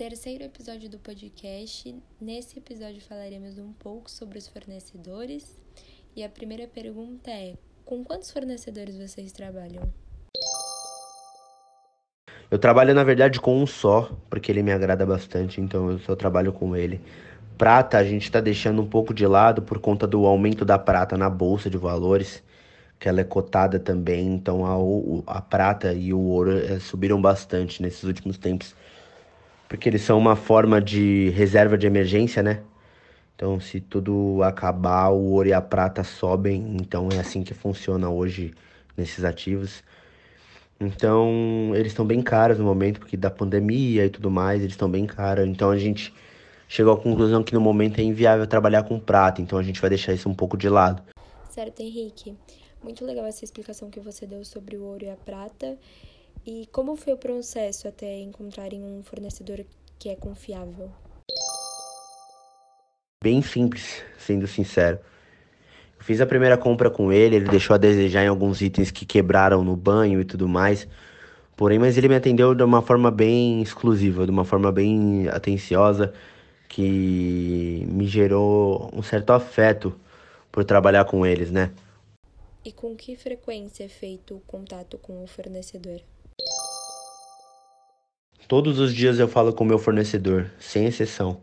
terceiro episódio do podcast. Nesse episódio falaremos um pouco sobre os fornecedores. E a primeira pergunta é: com quantos fornecedores vocês trabalham? Eu trabalho na verdade com um só, porque ele me agrada bastante, então eu só trabalho com ele. Prata a gente está deixando um pouco de lado por conta do aumento da prata na bolsa de valores, que ela é cotada também, então a, a prata e o ouro é, subiram bastante nesses últimos tempos porque eles são uma forma de reserva de emergência, né? Então, se tudo acabar, o ouro e a prata sobem. Então, é assim que funciona hoje nesses ativos. Então, eles estão bem caros no momento, porque da pandemia e tudo mais, eles estão bem caros. Então, a gente chegou à conclusão que no momento é inviável trabalhar com prata. Então, a gente vai deixar isso um pouco de lado. Certo, Henrique. Muito legal essa explicação que você deu sobre o ouro e a prata. E como foi o processo até encontrarem um fornecedor que é confiável? Bem simples, sendo sincero. Eu fiz a primeira compra com ele, ele deixou a desejar em alguns itens que quebraram no banho e tudo mais. Porém, mas ele me atendeu de uma forma bem exclusiva, de uma forma bem atenciosa, que me gerou um certo afeto por trabalhar com eles, né? E com que frequência é feito o contato com o fornecedor? Todos os dias eu falo com o meu fornecedor, sem exceção.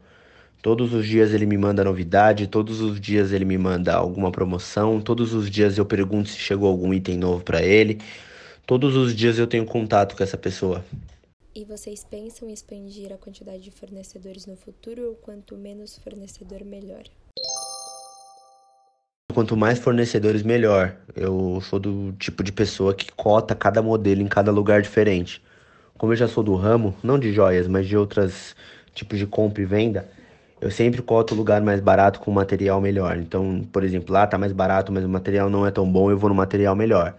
Todos os dias ele me manda novidade, todos os dias ele me manda alguma promoção, todos os dias eu pergunto se chegou algum item novo para ele. Todos os dias eu tenho contato com essa pessoa. E vocês pensam em expandir a quantidade de fornecedores no futuro ou quanto menos fornecedor melhor? Quanto mais fornecedores melhor. Eu sou do tipo de pessoa que cota cada modelo em cada lugar diferente como eu já sou do ramo, não de joias, mas de outros tipos de compra e venda, eu sempre coto o lugar mais barato com material melhor. Então, por exemplo, lá tá mais barato, mas o material não é tão bom, eu vou no material melhor.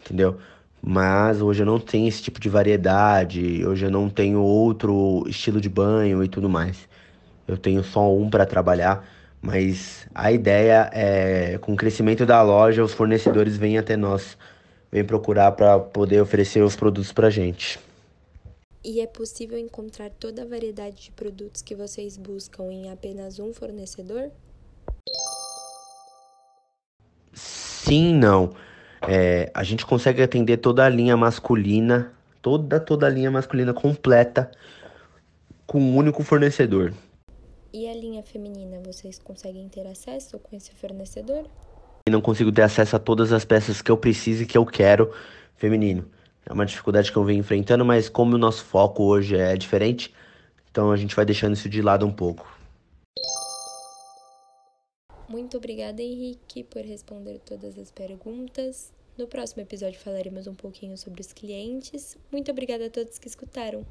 Entendeu? Mas hoje eu não tenho esse tipo de variedade, hoje eu não tenho outro estilo de banho e tudo mais. Eu tenho só um para trabalhar, mas a ideia é, com o crescimento da loja, os fornecedores vêm até nós, vêm procurar para poder oferecer os produtos para gente e é possível encontrar toda a variedade de produtos que vocês buscam em apenas um fornecedor? Sim, não. É, a gente consegue atender toda a linha masculina, toda toda a linha masculina completa com um único fornecedor. E a linha feminina, vocês conseguem ter acesso com esse fornecedor? Eu não consigo ter acesso a todas as peças que eu preciso e que eu quero feminino. É uma dificuldade que eu venho enfrentando, mas como o nosso foco hoje é diferente, então a gente vai deixando isso de lado um pouco. Muito obrigada, Henrique, por responder todas as perguntas. No próximo episódio falaremos um pouquinho sobre os clientes. Muito obrigada a todos que escutaram.